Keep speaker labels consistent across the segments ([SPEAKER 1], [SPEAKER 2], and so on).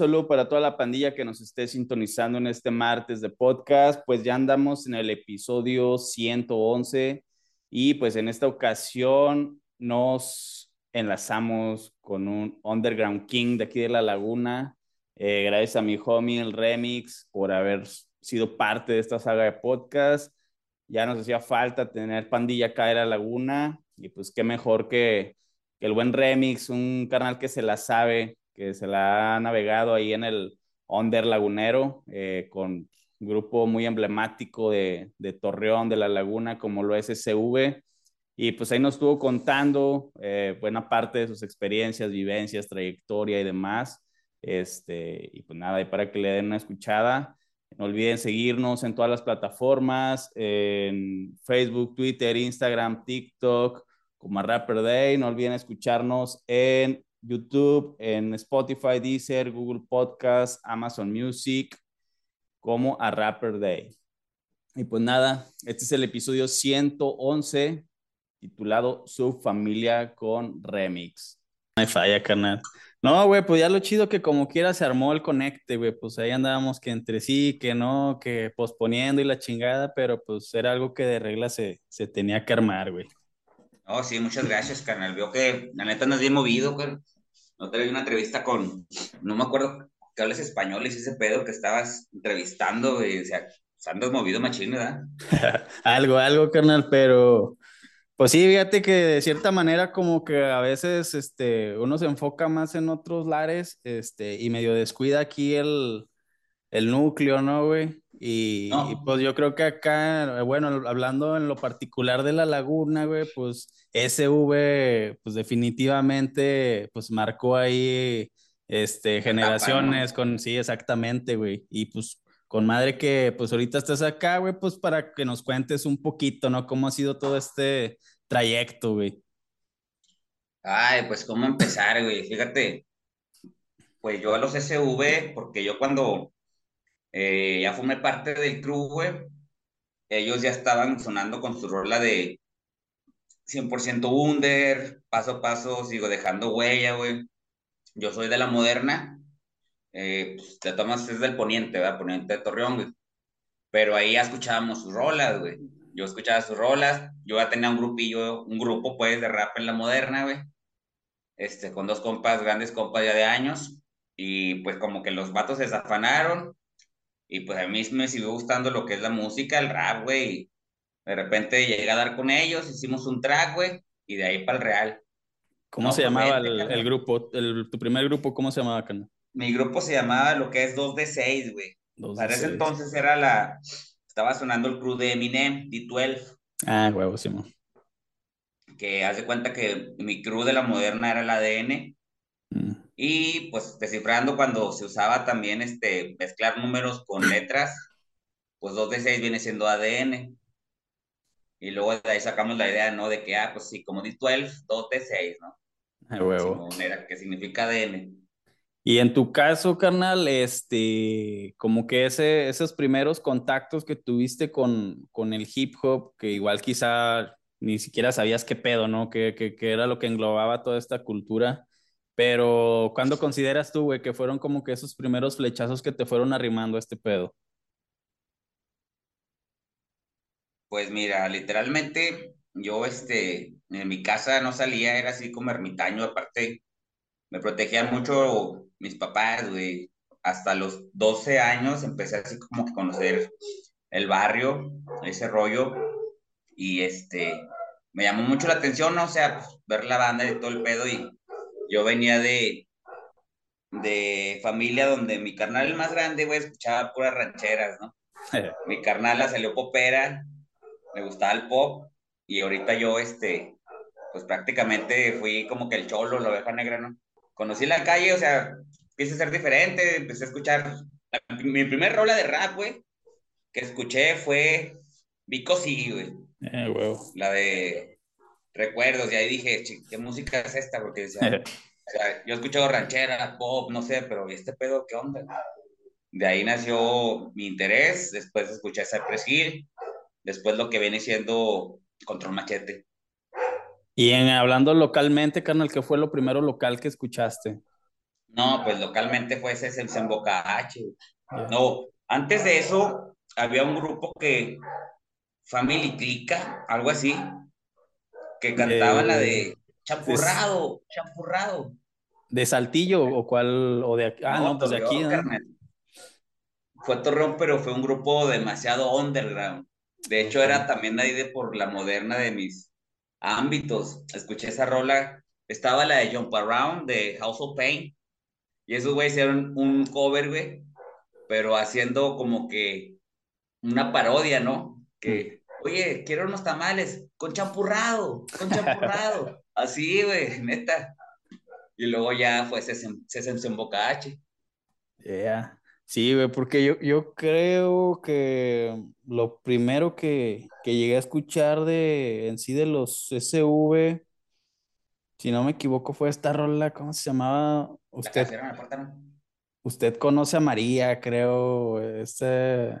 [SPEAKER 1] saludo para toda la pandilla que nos esté sintonizando en este martes de podcast. Pues ya andamos en el episodio 111 y pues en esta ocasión nos enlazamos con un Underground King de aquí de La Laguna. Eh, gracias a mi homie, el Remix, por haber sido parte de esta saga de podcast. Ya nos hacía falta tener pandilla acá de La Laguna y pues qué mejor que, que el buen Remix, un canal que se la sabe que se la ha navegado ahí en el Under Lagunero, eh, con un grupo muy emblemático de, de, Torreón, de la Laguna, como lo es SV. Y pues ahí nos estuvo contando eh, buena parte de sus experiencias, vivencias, trayectoria y demás. Este, y pues nada, y para que le den una escuchada, no olviden seguirnos en todas las plataformas, en Facebook, Twitter, Instagram, TikTok, como a Rapper Day. No olviden escucharnos en YouTube, en Spotify, Deezer, Google Podcast, Amazon Music, como a Rapper Day. Y pues nada, este es el episodio 111, titulado Su familia con remix. No hay falla, carnal. No, güey, pues ya lo chido que como quiera se armó el conecte, güey, pues ahí andábamos que entre sí, que no, que posponiendo y la chingada, pero pues era algo que de regla se, se tenía que armar, güey.
[SPEAKER 2] Oh, sí, muchas gracias, carnal. Veo que la neta nos bien movido, güey. No te una entrevista con, no me acuerdo que hables español, y ese pedo que estabas entrevistando, güey. O sea, se andas movido machín, ¿verdad?
[SPEAKER 1] algo, algo, carnal, pero pues sí, fíjate que de cierta manera como que a veces este, uno se enfoca más en otros lares este, y medio descuida aquí el, el núcleo, ¿no, güey? Y, pues yo creo que acá, bueno, hablando en lo particular de la laguna, güey, pues SV, pues definitivamente, pues marcó ahí, este, generaciones con, sí, exactamente, güey. Y pues con madre que, pues ahorita estás acá, güey, pues para que nos cuentes un poquito, ¿no? ¿Cómo ha sido todo este trayecto, güey?
[SPEAKER 2] Ay, pues cómo empezar, güey. Fíjate, pues yo a los SV, porque yo cuando eh, ya formé parte del crew, güey. Ellos ya estaban sonando con su rola de 100% Under, paso a paso, sigo dejando huella, güey. Yo soy de la moderna, eh, pues, de Tomás es del poniente, ¿verdad? Poniente de Torreón, güey. Pero ahí ya escuchábamos sus rolas, güey. Yo escuchaba sus rolas, yo ya tenía un grupillo, un grupo, pues, de rap en la moderna, güey. Este, con dos compas, grandes compas ya de años. Y pues como que los vatos se desafanaron y pues a mí me siguió gustando lo que es la música, el rap, güey. De repente llegué a dar con ellos, hicimos un track, güey, y de ahí para el real.
[SPEAKER 1] ¿Cómo se pues, llamaba el, grupo? tu primer grupo, ¿cómo se llamaba, Cana?
[SPEAKER 2] Mi grupo se llamaba lo que es 2 de 6, güey. Para ese entonces era la. Estaba sonando el crew de Eminem, D12.
[SPEAKER 1] Ah, huevo, Simón.
[SPEAKER 2] Que hace cuenta que mi crew de la moderna era el ADN. Y pues descifrando cuando se usaba también este, mezclar números con letras, pues 2 de 6 viene siendo ADN. Y luego de ahí sacamos la idea, ¿no? De que, ah, pues sí, como D12, 2 de 6, ¿no?
[SPEAKER 1] A huevo.
[SPEAKER 2] que significa ADN.
[SPEAKER 1] Y en tu caso, carnal, este, como que ese, esos primeros contactos que tuviste con, con el hip hop, que igual quizá ni siquiera sabías qué pedo, ¿no? Que, que, que era lo que englobaba toda esta cultura. Pero, ¿cuándo consideras tú, güey, que fueron como que esos primeros flechazos que te fueron arrimando a este pedo?
[SPEAKER 2] Pues mira, literalmente yo, este, en mi casa no salía, era así como ermitaño, aparte me protegían mucho mis papás, güey. Hasta los 12 años empecé así como que conocer el barrio, ese rollo, y este, me llamó mucho la atención, ¿no? O sea, pues, ver la banda y todo el pedo y yo venía de, de familia donde mi carnal, el más grande, güey, escuchaba puras rancheras, ¿no? mi carnal la salió popera, me gustaba el pop, y ahorita yo, este, pues prácticamente fui como que el cholo, la oveja negra, ¿no? Conocí la calle, o sea, quise ser diferente, empecé a escuchar, mi primer rola de rap, güey, que escuché fue Vico Sí, güey.
[SPEAKER 1] Eh,
[SPEAKER 2] La de recuerdos y ahí dije, ¿qué música es esta? Porque decía, o sea, yo he escuchado ranchera, pop, no sé, pero ¿y este pedo qué onda? De ahí nació mi interés, después escuché Cypress Hill, después lo que viene siendo Control Machete.
[SPEAKER 1] Y en hablando localmente, carnal, ¿qué fue lo primero local que escuchaste?
[SPEAKER 2] No, pues localmente fue ese en Boca H. No, antes de eso había un grupo que, Family Clica, algo así, que cantaba la de Champurrado, Champurrado.
[SPEAKER 1] ¿De Saltillo o cuál? O de, ah, no, pues de aquí. ¿no?
[SPEAKER 2] Fue Torreón, pero fue un grupo demasiado underground. De hecho, era también ahí de por la moderna de mis ámbitos. Escuché esa rola. Estaba la de Jump Around de House of Pain. Y esos güeyes hicieron un cover, güey, pero haciendo como que una parodia, ¿no? Que, mm. Oye, quiero unos tamales con champurrado, con champurrado. Así, güey, neta. Y luego ya fue se, se, en Boca H.
[SPEAKER 1] Yeah. Sí, güey, porque yo, yo creo que lo primero que, que, llegué a escuchar de en sí de los SV, si no me equivoco, fue esta rola, ¿cómo se llamaba? Usted, usted conoce a María, creo. Este,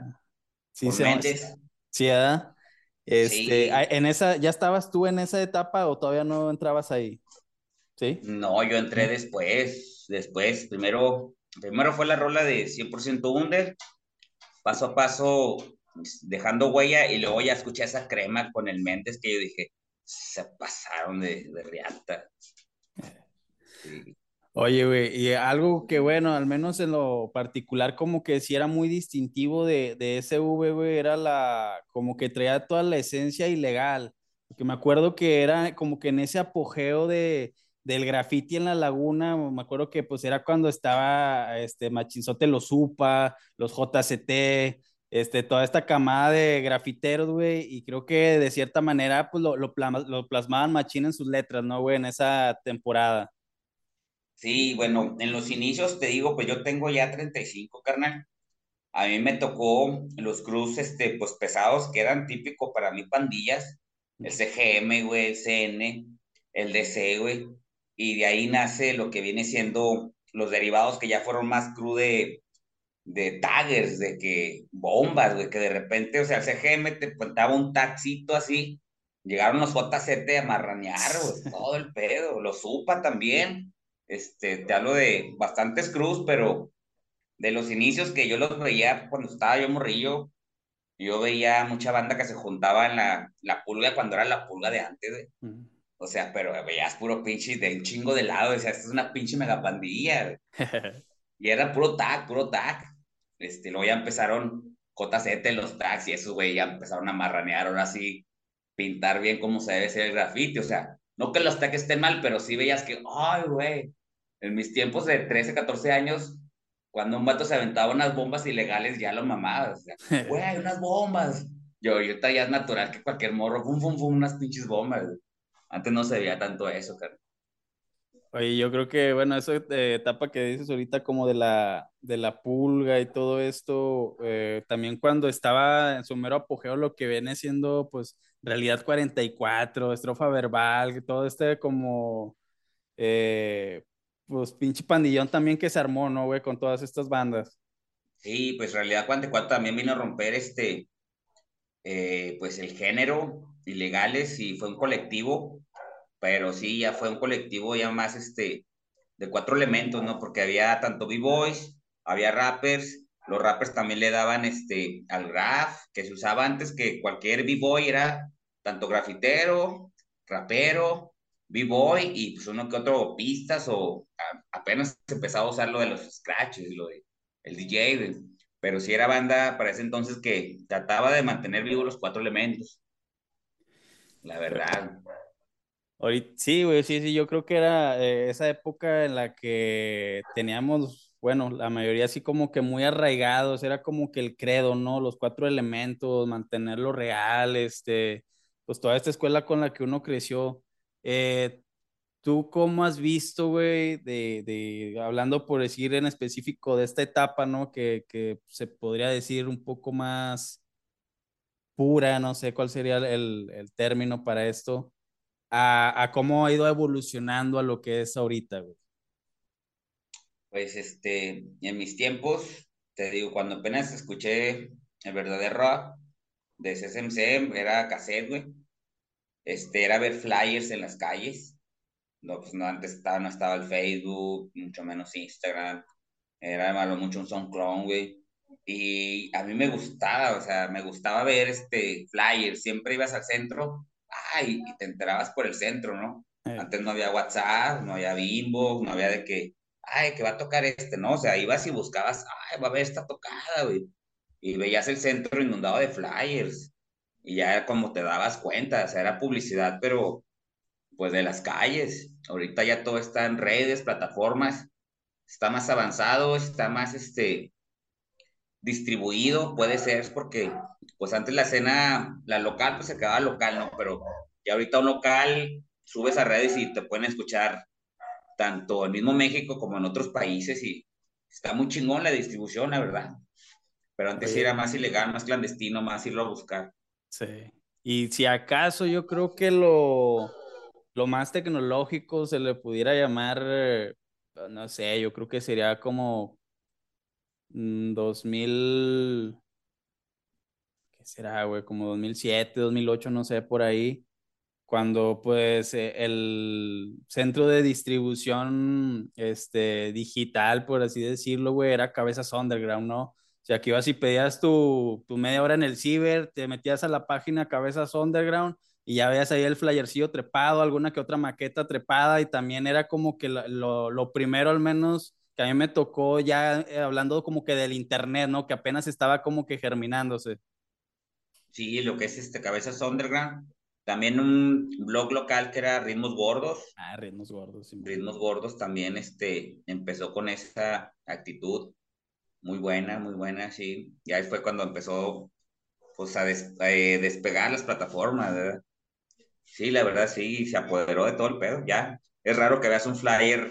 [SPEAKER 1] sí, se Sí, ¿verdad? Este, En esa, ¿ya estabas tú en esa etapa o todavía no entrabas ahí? ¿Sí?
[SPEAKER 2] No, yo entré después, después, primero, primero fue la rola de 100% Under, paso a paso, dejando huella, y luego ya escuché esa crema con el Méndez que yo dije, se pasaron de, de riata.
[SPEAKER 1] Sí. Oye, güey, y algo que bueno, al menos en lo particular, como que sí era muy distintivo de, de SV, güey, era la, como que traía toda la esencia ilegal. Porque me acuerdo que era como que en ese apogeo de, del graffiti en la laguna, me acuerdo que pues era cuando estaba este Machinzote los Supa, los JCT, este, toda esta camada de grafiteros, güey, y creo que de cierta manera pues lo, lo, lo plasmaban machín en sus letras, ¿no, güey? En esa temporada.
[SPEAKER 2] Sí, bueno, en los inicios te digo, pues yo tengo ya 35, carnal. A mí me tocó los cruz, este, pues pesados, que eran típicos para mí pandillas, el CGM, güey, el CN, el DC, güey, y de ahí nace lo que viene siendo los derivados que ya fueron más cruz de, de taggers, de que bombas, güey, que de repente, o sea, el CGM te contaba un taxito así, llegaron los JZ a marranear, güey, todo el pedo, los UPA también, este, te hablo de bastantes cruz, pero de los inicios que yo los veía cuando estaba yo morrillo, yo veía mucha banda que se juntaba en la, la pulga cuando era la pulga de antes, O sea, pero veías puro pinche de un chingo de lado, o sea, esta es una pinche mega pandilla, y era puro tag, puro tag. Este, luego ya empezaron JZ, los tags y esos, güey, ya empezaron a marranear, ahora sí, pintar bien como se debe ser el grafiti, o sea, no que los tags estén mal, pero sí veías que, ay, güey, en mis tiempos de 13, 14 años, cuando un vato se aventaba unas bombas ilegales, ya lo mamaba. O sea, güey, unas bombas. Yo, ahorita ya es natural que cualquier morro, fum, fum, fum, unas pinches bombas. Antes no se veía tanto eso, cara.
[SPEAKER 1] Oye, yo creo que, bueno, esa etapa que dices ahorita como de la, de la pulga y todo esto, eh, también cuando estaba en su mero apogeo lo que viene siendo, pues, Realidad 44, Estrofa Verbal, todo este como, eh, pues pinche pandillón también que se armó, ¿no, güey? Con todas estas bandas.
[SPEAKER 2] Sí, pues Realidad 44 también vino a romper este, eh, pues el género ilegales y fue un colectivo, pero sí, ya fue un colectivo ya más este, de cuatro elementos, ¿no? Porque había tanto b-boys, había rappers, los rappers también le daban este, al graf, que se usaba antes que cualquier b-boy era tanto grafitero, rapero, b-boy y pues uno que otro pistas o apenas empezaba a usar lo de los scratches, lo de el DJ, pero sí era banda para ese entonces que trataba de mantener vivos los cuatro elementos. La verdad.
[SPEAKER 1] sí, güey, sí, sí, yo creo que era eh, esa época en la que teníamos, bueno, la mayoría así como que muy arraigados, era como que el credo, ¿no? Los cuatro elementos, mantenerlo real, este, pues toda esta escuela con la que uno creció. Eh, ¿Tú cómo has visto, güey, de, de, hablando por decir en específico de esta etapa, ¿no? Que, que se podría decir un poco más pura, no sé cuál sería el, el término para esto, a, a, cómo ha ido evolucionando a lo que es ahorita, güey.
[SPEAKER 2] Pues, este, en mis tiempos, te digo, cuando apenas escuché el verdadero rock de CSMC, era cassette, güey. Este, era ver flyers en las calles no, pues no, antes estaba, no estaba el Facebook, mucho menos Instagram, era malo mucho un SoundCloud, güey. Y a mí me gustaba, o sea, me gustaba ver este flyer, siempre ibas al centro, ay, y te enterabas por el centro, ¿no?
[SPEAKER 1] Eh.
[SPEAKER 2] Antes no había WhatsApp, no había Bimbo, no había de que, ay, que va a tocar este, ¿no? O sea, ibas y buscabas, ay, va a haber esta tocada, güey. Y veías el centro inundado de flyers. Y ya como te dabas cuenta, o sea, era publicidad, pero pues de las calles. Ahorita ya todo está en redes, plataformas, está más avanzado, está más este distribuido, puede ser porque pues antes la escena, la local pues se quedaba local, ¿no? Pero ya ahorita un local subes a redes y te pueden escuchar tanto en mismo México como en otros países y está muy chingón la distribución, la verdad. Pero antes sí era más ilegal, más clandestino, más irlo a buscar.
[SPEAKER 1] Sí. Y si acaso yo creo que lo, lo más tecnológico se le pudiera llamar, no sé, yo creo que sería como 2000, ¿qué será, güey? Como 2007, 2008, no sé, por ahí, cuando pues eh, el centro de distribución este, digital, por así decirlo, güey, era Cabezas Underground, ¿no? Sea, que ibas y pedías tu, tu media hora en el ciber, te metías a la página Cabezas Underground y ya veías ahí el flyercillo trepado, alguna que otra maqueta trepada y también era como que lo, lo primero al menos que a mí me tocó ya eh, hablando como que del internet, ¿no? Que apenas estaba como que germinándose.
[SPEAKER 2] Sí, lo que es este Cabezas Underground. También un blog local que era Ritmos Gordos.
[SPEAKER 1] Ah, Ritmos Gordos. Sí.
[SPEAKER 2] Ritmos Gordos también este, empezó con esa actitud muy buena, muy buena, sí. Ya fue cuando empezó pues, a, eh, despegar las plataformas, ¿verdad? Sí, la verdad sí, se apoderó de todo el pedo, ya. Es raro que veas un flyer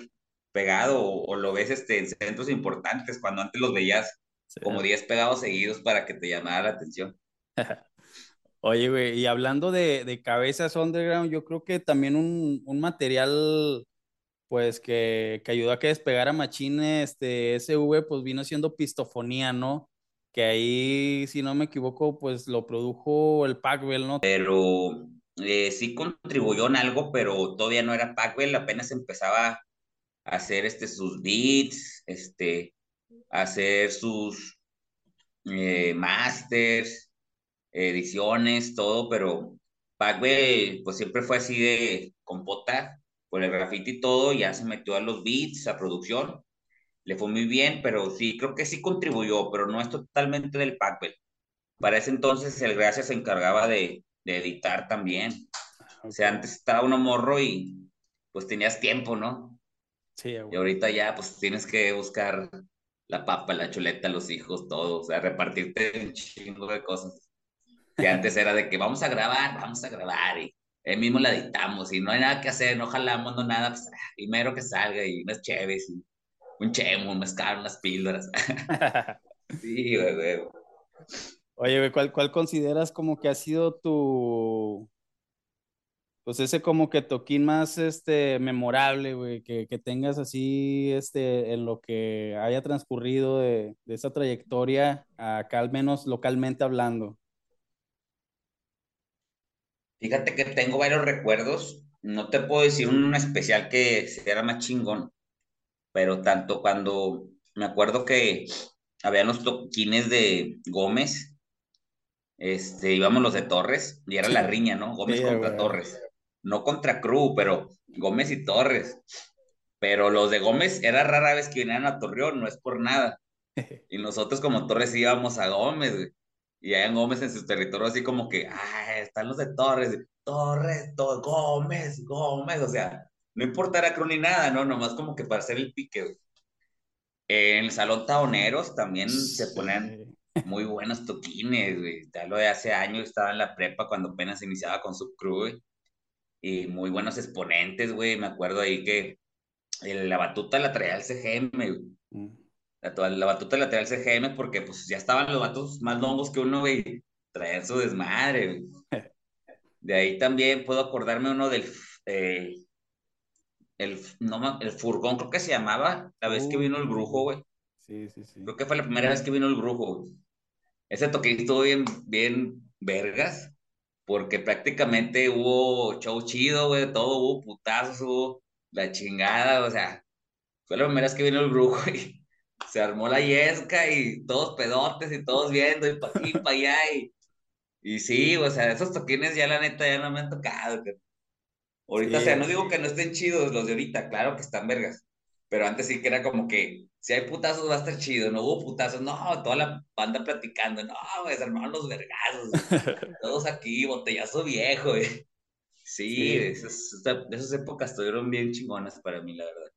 [SPEAKER 2] pegado o, lo ves este, en centros importantes cuando antes los veías como 10 pegados seguidos para que te llamara la atención.
[SPEAKER 1] Oye, güey, y hablando de, de, cabezas underground, yo creo que también un, un material, pues, que, que, ayudó a que despegara Machine, este, SV, pues vino siendo Pistofonía, ¿no? Que ahí, si no me equivoco, pues lo produjo el Pacbell, ¿no?
[SPEAKER 2] Pero eh, sí contribuyó en algo, pero todavía no era Pacbell, apenas empezaba hacer este, sus beats, este, hacer sus eh, masters, ediciones, todo, pero Pacbe pues siempre fue así de compota por el graffiti y todo, ya se metió a los beats, a producción, le fue muy bien, pero sí, creo que sí contribuyó, pero no es totalmente del Pacbell. Para ese entonces el Gracia se encargaba de, de editar también. O sea, antes estaba uno morro y pues tenías tiempo, ¿no? y ahorita ya, pues tienes que buscar la papa, la chuleta, los hijos, todo, o sea, repartirte un chingo de cosas. Que antes era de que vamos a grabar, vamos a grabar, y él mismo la editamos, y no hay nada que hacer, no jalamos, no nada, pues primero que salga, y unas cheves, y un chemo, un mezcal, unas píldoras. sí, güey, güey.
[SPEAKER 1] Oye, güey, ¿cuál, ¿cuál consideras como que ha sido tu, pues ese como que toquín más este memorable, güey, que, que, tengas así este en lo que haya transcurrido de, de, esa trayectoria acá al menos localmente hablando.
[SPEAKER 2] Fíjate que tengo varios recuerdos, no te puedo decir un especial que sea más chingón, pero tanto cuando me acuerdo que había los toquines de Gómez, este, íbamos los de Torres, y era la riña, ¿no? Gómez contra Torres no contra Cruz, pero Gómez y Torres. Pero los de Gómez era rara vez que vinieran a Torreón, no es por nada. Y nosotros como Torres íbamos a Gómez, Y allá en Gómez en su territorio así como que, ah, están los de Torres, Torres, Gómez, Gómez, o sea, no importara Cruz ni nada, ¿no? Nomás como que para hacer el pique, En el Salón Taoneros también se ponen muy buenos toquines, güey. Ya lo de hace años estaba en la prepa cuando apenas iniciaba con su crew, y muy buenos exponentes, güey. Me acuerdo ahí que la batuta la traía el CGM, güey. Mm. La, la, batuta la traía el CGM porque pues ya estaban los vatos más longos que uno, güey. Traían su desmadre, güey. De ahí también puedo acordarme uno del... Eh, el, no, el furgón, creo que se llamaba, la vez que vino el brujo, güey.
[SPEAKER 1] Sí, sí, sí.
[SPEAKER 2] Creo que fue la primera vez que vino el brujo, güey. Ese toque estuvo bien, bien vergas porque prácticamente hubo show chido, güey, todo, hubo putazos, hubo la chingada, o sea, fue la primera vez que vino el brujo y se armó la yesca y todos pedotes y todos viendo y pa' aquí, pa' allá y, y sí, o sea, esos toquines ya la neta ya no me han tocado. Ahorita, o sea, no digo que no estén chidos los de ahorita, claro que están vergas, pero antes sí que era como que si hay putazos va a estar chido, no hubo putazos, no, toda la banda platicando, no, pues hermano, los vergazos, todos aquí, botellazo viejo, güey. Sí, Esas, esas, épocas estuvieron bien chingonas para mí, la verdad.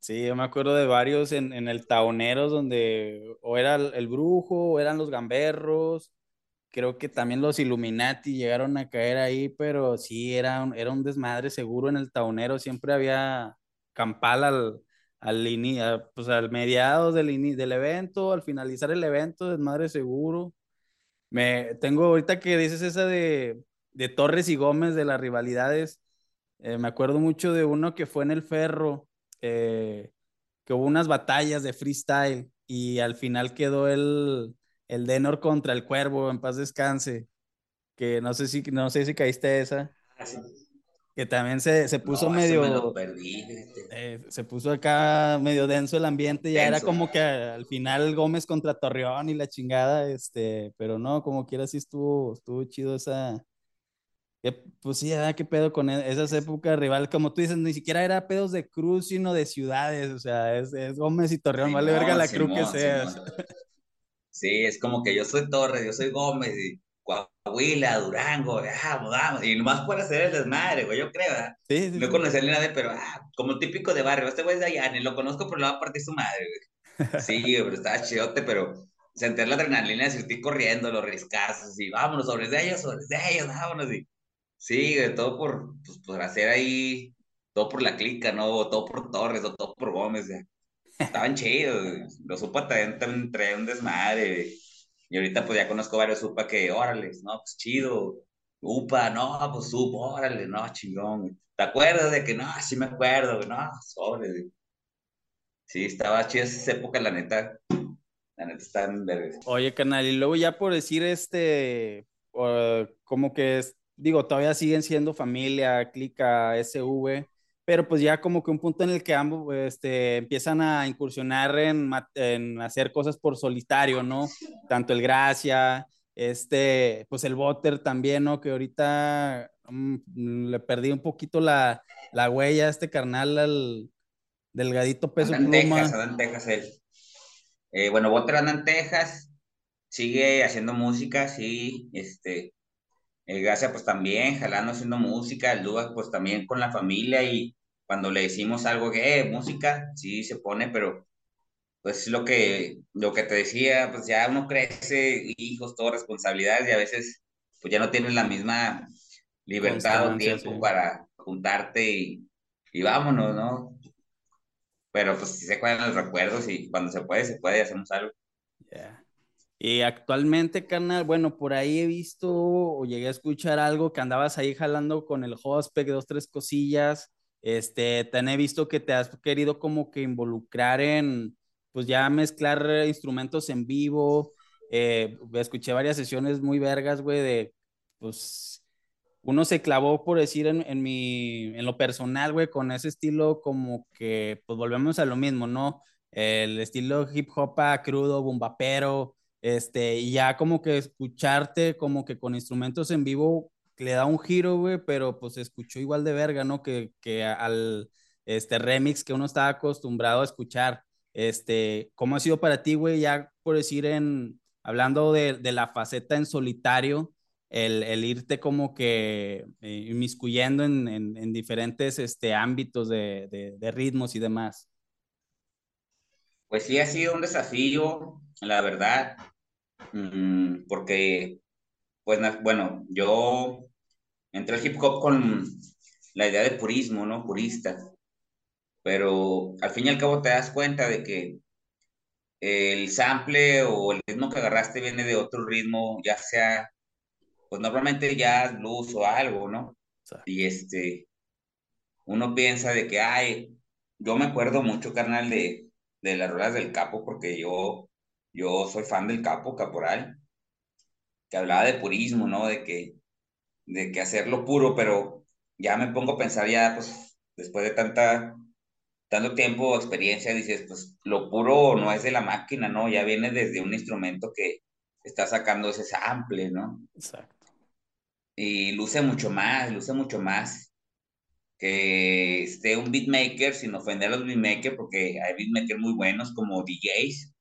[SPEAKER 1] Sí, yo me acuerdo de varios en, en el Taoneros donde o era el, brujo o eran los gamberros. Creo que también los Illuminati llegaron a caer ahí, pero sí, era un, era un desmadre seguro en el Taonero. Siempre había campal al, al, pues al mediados del, del evento, al finalizar el evento, desmadre seguro. Me, tengo ahorita que dices esa de, de Torres y Gómez, de las rivalidades, eh, me acuerdo mucho de uno que fue en el Ferro, eh, que hubo unas batallas de freestyle y al final quedó el, el Denor contra el Cuervo, en paz descanse, que no sé si, no sé si caíste esa. Ah, que también se, se puso medio. Eh, se puso acá medio denso el ambiente, ya era como que al final Gómez contra Torreón y la chingada, este, pero no, como quiera sí estuvo, estuvo chido esa. Pues sí, qué pedo con e, esas épocas rival, como tú dices, ni siquiera era pedos de cruz, sino de ciudades, o sea, es, Gómez y Torreón, vale verga la cruz que seas.
[SPEAKER 2] Sí, es como que yo soy Torres, yo soy Gómez y Coahuila, Durango, ah, vamos, y nomás por hacer el desmadre, güey, yo creo, ¿verdad? Sí, sí, no conocí a nadie, pero ah, como típico de barrio, este güey es de allá, ni lo conozco, pero lo va a partir su madre, güey. Sí, pero estaba chidote, pero sentir la adrenalina de estoy corriendo, los riscazos, y vámonos, sobre de ellos, sobre de ellos, vámonos, y sí, todo por, pues, por hacer ahí, todo por la clica, ¿no? todo por Torres, o todo por Gómez. Estaban chidos, los supo también entre un desmadre, y ahorita pues ya conozco varios UPA que, órale, no, pues chido. UPA, no, pues UPA, órale, no, chingón. ¿Te acuerdas de que no? Sí me acuerdo, no, sobre. Sí, estaba chido esa época, la neta. La neta está en verde.
[SPEAKER 1] Oye, canal, y luego ya por decir este, como que, digo, todavía siguen siendo familia, clica, SV, pero pues ya como que un punto en el que ambos este, empiezan a incursionar en, en, hacer cosas por solitario, ¿no? Tanto el Gracia, este, pues el Botter también, ¿no? Que ahorita mm, le perdí un poquito la, la huella a este carnal al delgadito peso
[SPEAKER 2] anda en Texas, anda en Texas él. Eh, bueno, Botter anda en Texas, sigue haciendo música, sí, este, el Gracia pues también, jalando haciendo música, el Duba pues también con la familia y cuando le decimos algo que, eh, música, sí se pone, pero pues lo que, lo que te decía, pues ya uno crece, hijos, todas responsabilidades y a veces pues ya no tienes la misma libertad o tiempo para juntarte y, y, vámonos, ¿no? Pero pues sí se cuidan los recuerdos y cuando se puede, se puede y hacemos algo.
[SPEAKER 1] Y actualmente, carnal, bueno, por ahí he visto o llegué a escuchar algo que andabas ahí jalando con el Hospec, dos, tres cosillas. Este, también he visto que te has querido como que involucrar en, pues ya mezclar instrumentos en vivo. Eh, escuché varias sesiones muy vergas, güey, de, pues, uno se clavó, por decir, en, en mi, en lo personal, güey, con ese estilo como que, pues volvemos a lo mismo, ¿no? El estilo hip hop crudo, bombapero, este, y ya como que escucharte como que con instrumentos en vivo le da un giro, güey, pero pues escuchó igual de verga, ¿no? Que, que al este remix que uno estaba acostumbrado a escuchar. Este, ¿cómo ha sido para ti, güey? Ya por decir en, hablando de, de la faceta en solitario, el, el irte como que eh, inmiscuyendo en, en, en, diferentes este, ámbitos de, de, de, ritmos y demás.
[SPEAKER 2] Pues sí, ha sido un desafío, la verdad, mm, porque, pues, bueno, yo entré al hip hop con la idea de purismo, ¿no? Purista. Pero al fin y al cabo te das cuenta de que el sample o el ritmo que agarraste viene de otro ritmo, ya sea, pues normalmente jazz, blues o algo, ¿no? Y este, uno piensa de que, ay, yo me acuerdo mucho, carnal, de, de las ruedas del capo, porque yo, yo soy fan del capo, caporal, que hablaba de purismo, ¿no? De que de que hacerlo puro, pero ya me pongo a pensar ya, pues, después de tanta tanto tiempo, experiencia, dices, pues lo puro no es de la máquina, ¿no? Ya viene desde un instrumento que está sacando ese sample, ¿no?
[SPEAKER 1] Exacto.
[SPEAKER 2] Y luce mucho más, luce mucho más que esté un beatmaker, sin ofender a los beatmakers, porque hay beatmakers muy buenos como DJs,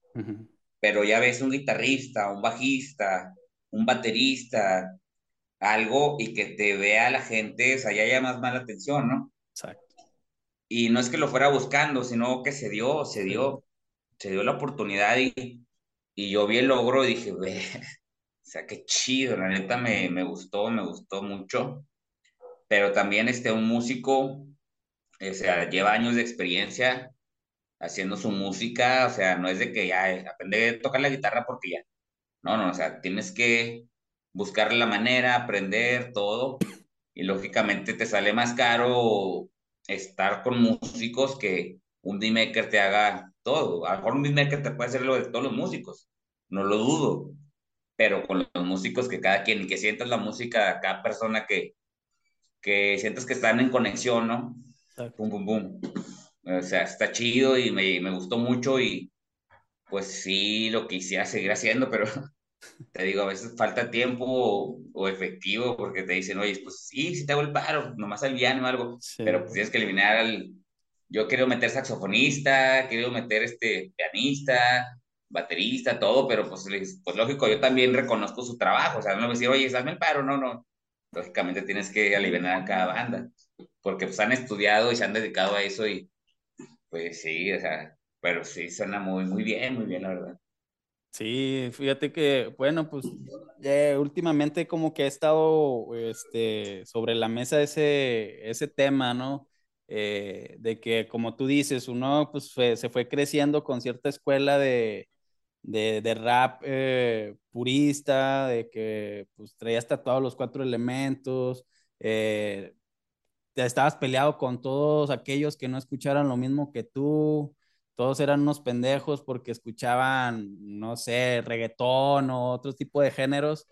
[SPEAKER 2] pero ya ves un guitarrista, un bajista, un baterista, algo y que te vea la gente, o sea, ya llamas más la atención, ¿no?
[SPEAKER 1] Exacto.
[SPEAKER 2] Y no es que lo fuera buscando, sino que se dio, se dio, se dio la oportunidad y, y yo vi el logro y dije, ve, o sea, qué chido, la neta me, me gustó, me gustó mucho. Pero también este, un músico, o sea, lleva años de experiencia haciendo su música, o sea, no es de que ya aprende a tocar la guitarra porque ya, no, no, o sea, tienes que buscar la manera, aprender todo, y lógicamente te sale más caro estar con músicos que un beatmaker te haga todo. A lo mejor un beatmaker te puede hacer lo de todos los músicos, no lo dudo, pero con los músicos que cada quien, que sientas la música de cada persona que, que sientas que están en conexión, ¿no? Pum, pum, pum. O sea, está chido y me, me gustó mucho y pues sí, lo quisiera seguir haciendo, pero te digo, a veces falta tiempo o, efectivo porque te dicen, oye, pues sí, sí te hago el paro, nomás al o algo, pero pues tienes que eliminar al... Yo quiero meter saxofonista, quiero meter este pianista, baterista, todo, pero pues, pues lógico, yo también reconozco su trabajo, o sea, no me decir, oye, hazme el paro, no, no. Lógicamente tienes que aliviar a cada banda, porque pues han estudiado y se han dedicado a eso y pues sí, o sea, pero sí suena muy, muy bien, muy bien, la verdad.
[SPEAKER 1] Sí, fíjate que, bueno, pues eh, últimamente como que ha estado este, sobre la mesa ese, ese tema, ¿no? Eh, de que, como tú dices, uno pues se fue creciendo con cierta escuela de, de, de rap eh, purista, de que pues traías tatuados los cuatro elementos, te estabas peleado con todos aquellos que no escucharan lo mismo que tú, todos eran unos pendejos porque escuchaban, no sé, reggaetón o otro tipo de géneros,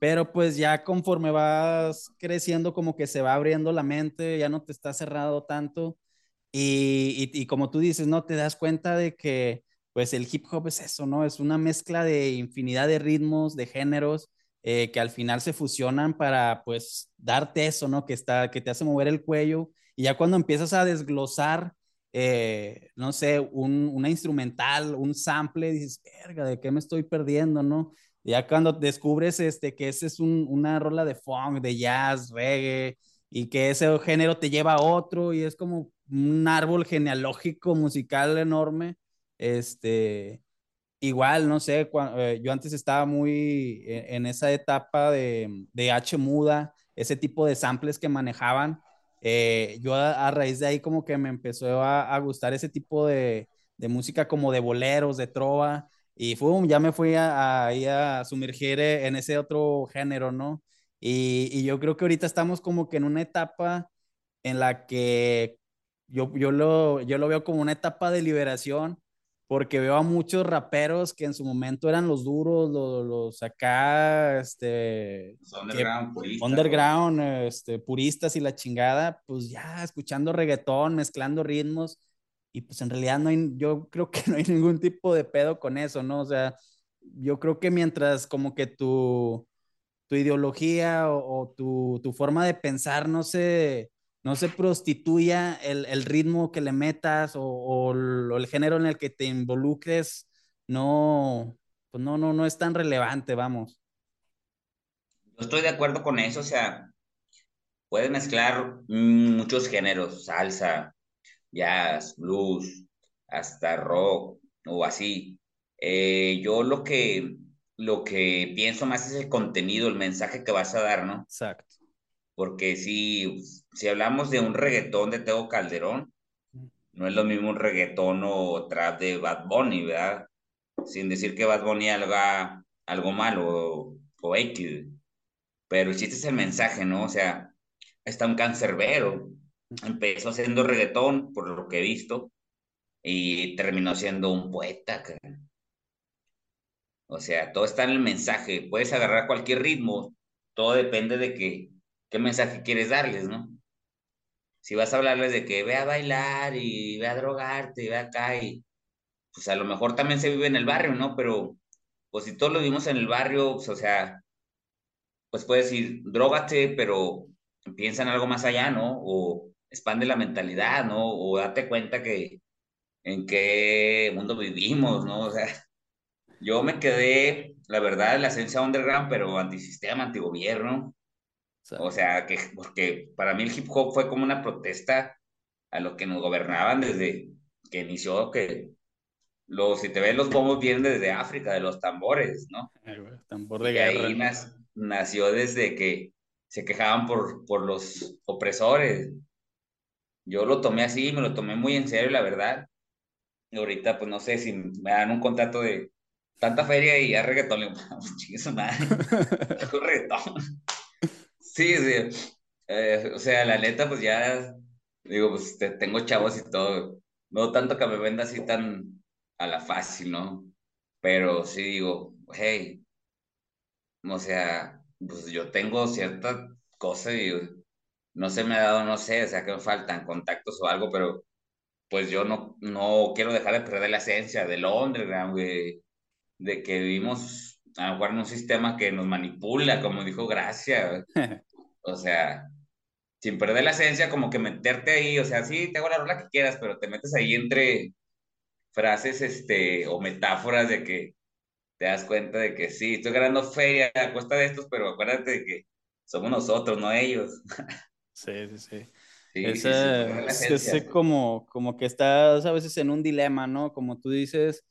[SPEAKER 1] pero pues ya conforme vas creciendo como que se va abriendo la mente, ya no te está cerrado tanto y, y, como tú dices, ¿no? Te das cuenta de que pues el hip hop es eso, ¿no? Es una mezcla de infinidad de ritmos, de géneros. Eh, que al final se fusionan para pues darte eso, ¿no? Que, está, que te hace mover el cuello y ya cuando empiezas a desglosar eh, no sé, un, una instrumental, un sample, dices, verga, ¿de qué me estoy perdiendo, no? Ya cuando descubres este, que ese es un, una rola de funk, de jazz, reggae, y que ese género te lleva a otro, y es como un árbol genealógico musical enorme, este, igual, no sé, eh, yo antes estaba muy en, en esa etapa de, de H muda, ese tipo de samples que manejaban, eh, yo a, raíz de ahí como que me empezó a, gustar ese tipo de, música como de boleros, de trova, y fue, ya me fui a, a, a sumergir en ese otro género, ¿no? Y, y, yo creo que ahorita estamos como que en una etapa en la que yo, yo, lo, yo lo veo como una etapa de liberación porque veo a muchos raperos que en su momento eran los duros, los, los acá, este,
[SPEAKER 2] underground, puristas,
[SPEAKER 1] underground este, puristas y la chingada, pues ya escuchando reggaetón, mezclando ritmos, y pues en realidad no hay, yo creo que no hay ningún tipo de pedo con eso, ¿no? O sea, yo creo que mientras como que tu, tu ideología o, o tu, tu, forma de pensar no se no se prostituya el, el ritmo que le metas o, o, el género en el que te involucres, no, pues no, no, no es tan relevante, vamos.
[SPEAKER 2] Yo estoy de acuerdo con eso, o sea, puedes mezclar muchos géneros, salsa, jazz, blues, hasta rock o así. Eh, yo lo que, lo que pienso más es el contenido, el mensaje que vas a dar, ¿no?
[SPEAKER 1] Exacto
[SPEAKER 2] porque si, si hablamos de un reggaetón de Teo Calderón, no es lo mismo un reggaetón o trap de Bad Bunny, ¿verdad? Sin decir que Bad Bunny haga algo malo o, X, pero el chiste es el mensaje, ¿no? O sea, está un cancerbero, empezó haciendo reggaetón, por lo que he visto, y terminó siendo un poeta. O sea, todo está en el mensaje, puedes agarrar cualquier ritmo, todo depende de que qué mensaje quieres darles, ¿no? si vas a hablarles de que ve a bailar y ve a drogarte y ve acá y pues a lo mejor también se vive en el barrio, ¿no? Pero pues si todos lo vivimos en el barrio, pues, o sea, pues puedes decir, drogate, pero piensa en algo más allá, ¿no? O expande la mentalidad, ¿no? O date cuenta que en qué mundo vivimos, ¿no? O sea, yo me quedé, la verdad, en la esencia underground, pero antisistema, antigobierno. O sea, que porque para mí el hip hop fue como una protesta a lo que nos gobernaban desde que inició, que los, si te ves, los bombos vienen desde África, de los tambores, ¿no?
[SPEAKER 1] tambor de y guerra.
[SPEAKER 2] ahí nació desde que se quejaban por, por los opresores. Yo lo tomé así, me lo tomé muy en serio, la verdad. Y ahorita, pues no sé si me dan un contrato de tanta feria y ya reggaetón, le digo, pues, madre, reggaetón. Sí, sí. Eh, o sea, la neta, pues ya, digo, pues tengo chavos y todo. No tanto que me venda así tan a la fácil, ¿no? Pero sí digo, hey, o sea, pues yo tengo cierta cosa y no se me ha dado, no sé, o sea, que me faltan contactos o algo, pero pues yo no, no quiero dejar de perder la esencia del underground, de, de que vivimos a lo mejor en un sistema que nos manipula, como dijo Gracia. o sea, sin perder la esencia, como que meterte ahí, o sea, sí, te hago la rola que quieras, pero te metes ahí entre frases este, o metáforas de que te das cuenta de que sí, estoy ganando feria a costa de estos, pero acuérdate de que somos nosotros, no ellos.
[SPEAKER 1] Sí, sí, sí. ese, como, como que estás a veces en un dilema, ¿no? Como tú dices,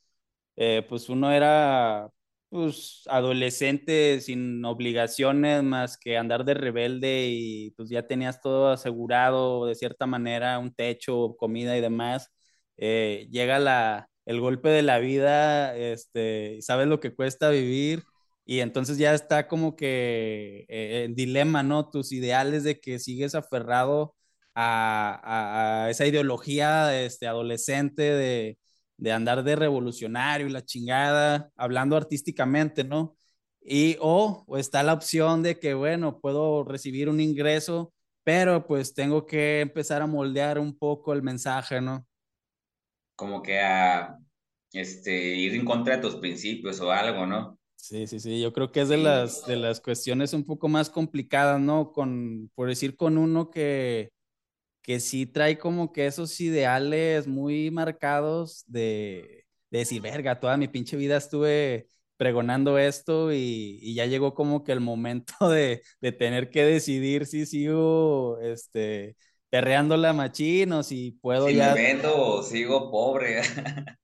[SPEAKER 1] eh, pues uno era pues adolescente sin obligaciones más que andar de rebelde y pues ya tenías todo asegurado de cierta manera, un techo, comida y demás. Eh, llega la, el golpe de la vida, este, sabes lo que cuesta vivir y entonces ya está como que eh, dilema, ¿no? Tus ideales de que sigues aferrado a, a, esa ideología este, adolescente de, de, andar de revolucionario y la chingada, hablando artísticamente, ¿no? Y o, o está la opción de que, bueno, puedo recibir un ingreso, pero pues tengo que empezar a moldear un poco el mensaje, ¿no?
[SPEAKER 2] como que a este, ir en contra de tus principios o algo, ¿no?
[SPEAKER 1] Sí, sí, sí, yo creo que es de las, de las cuestiones un poco más complicadas, ¿no? Con, por decir con uno que, que sí trae como que esos ideales muy marcados de, de decir, verga, toda mi pinche vida estuve pregonando esto y, y, ya llegó como que el momento de, de tener que decidir si sigo este, perreando la machín o si puedo
[SPEAKER 2] si
[SPEAKER 1] ya.
[SPEAKER 2] Me vendo o sigo pobre.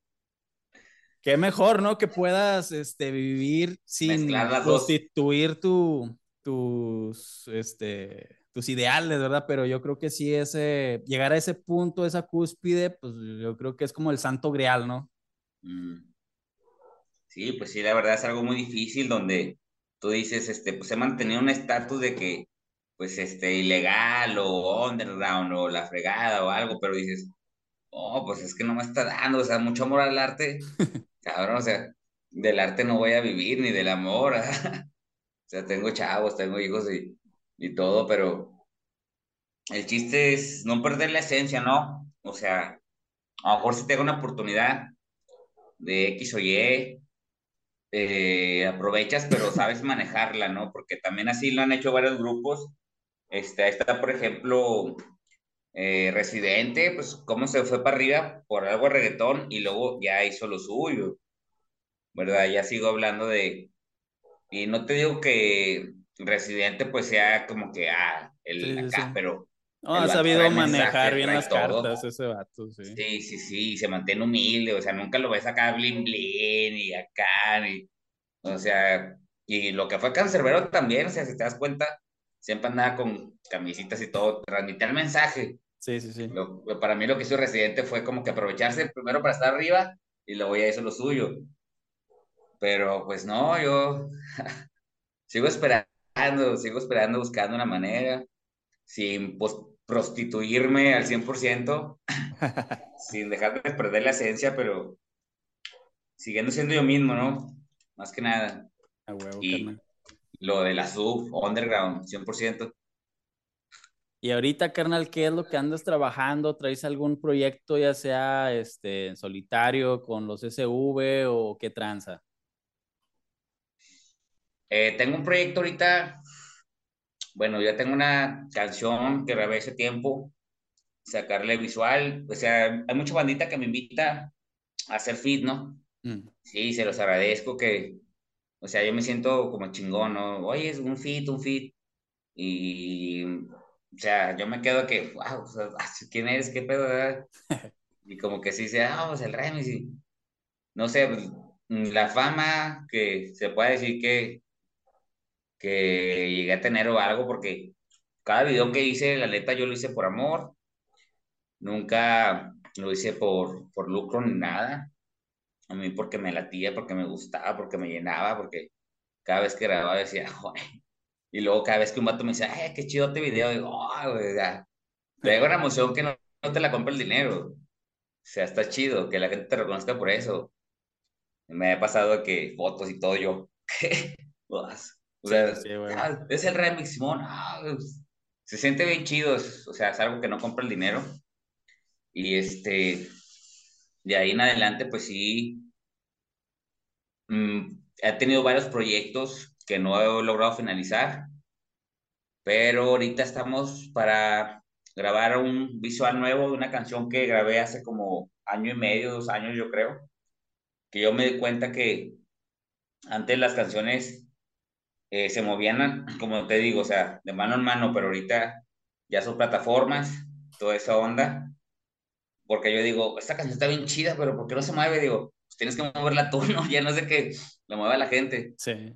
[SPEAKER 1] Qué mejor, ¿no? Que puedas este, vivir sin constituir tu, tus, este, tus ideales, ¿verdad? Pero yo creo que sí, ese, llegar a ese punto, esa cúspide, pues yo creo que es como el santo grial, ¿no?
[SPEAKER 2] Mm. Sí, pues sí, la verdad es algo muy difícil donde tú dices, este, pues he mantenido un estatus de que pues, este, ilegal o underground o la fregada o algo, pero dices, oh, pues es que no me está dando, o sea, mucho amor al arte, cabrón, o sea, del arte no voy a vivir, ni del amor, o sea, tengo chavos, tengo hijos y, y todo, pero el chiste es no perder la esencia, ¿no? O sea, a lo mejor si tengo una oportunidad de X o Y, eh, aprovechas, pero sabes manejarla, ¿no? Porque también así lo han hecho varios grupos este, ahí está, por ejemplo, eh, Residente, pues cómo se fue para arriba por algo de reggaetón y luego ya hizo lo suyo, ¿verdad? Ya sigo hablando de... Y no te digo que Residente pues sea como que, ah, el acá, pero...
[SPEAKER 1] No, ha sabido manejar bien las cartas ese vato, sí.
[SPEAKER 2] Sí, sí, sí, se mantiene humilde, o sea, nunca lo ves acá blin blin y acá, y, o sea, y lo que fue Cancerbero también, o sea, si te das cuenta, siempre andaba con camisitas y todo, transmitía el mensaje.
[SPEAKER 1] Sí, sí, sí.
[SPEAKER 2] para mí lo que hizo Residente fue como que aprovecharse primero para estar arriba y luego ya hizo lo suyo. Pero pues no, yo sigo esperando, sigo esperando, buscando una manera, sin pues, prostituirme al 100%, sin dejar de perder la esencia, pero siguiendo siendo yo mismo, ¿no? Más que nada.
[SPEAKER 1] A huevo,
[SPEAKER 2] y, lo de la sub, underground, 100%.
[SPEAKER 1] Y ahorita, carnal, ¿qué es lo que andas trabajando? ¿Traes algún proyecto, ya sea este, en solitario, con los SV o qué tranza?
[SPEAKER 2] Eh, tengo un proyecto ahorita, bueno, ya tengo una canción que grabé hace tiempo, sacarle visual, o sea, hay mucha bandita que me invita a hacer fit, ¿no? Mm. Sí, se los agradezco que, o sea, yo me siento como chingón, ¿no? Oye, es un fit, un fit. Y o sea, yo me quedo que, wow, ah, ¿quién eres? ¿Qué pedo? y como que sí, dice, ah, pues el Remis, y no sé, pues, la fama que se puede decir que, que llegué a tener o algo, porque cada video que hice, la neta, yo lo hice por amor, nunca lo hice por, por lucro ni nada, a mí porque me latía, porque me gustaba, porque me llenaba, porque cada vez que grababa decía, joder, y luego cada vez que un vato me dice, ay, qué chido este video, digo, oh, güey, ya. Una emoción que no, te la compra el dinero. O sea, está chido que la gente te reconozca por eso. Me ha pasado que fotos y todo yo. o sea, ah, es el remix, Simón. Ah, pues, se siente bien chido. o sea, es algo que no compra el dinero. Y este, de ahí en adelante, pues sí, mm, he tenido varios proyectos que no he logrado finalizar, pero ahorita estamos para grabar un visual nuevo de una canción que grabé hace como año y medio, dos años yo creo, que yo me di cuenta que antes las canciones eh, se movían, como te digo, o sea, de mano en mano, pero ahorita ya son plataformas, toda esa onda, porque yo digo, esta canción está bien chida, pero ¿por qué no se mueve? Digo, pues tienes que moverla tú, ¿no? Ya no sé que la mueva la gente. Sí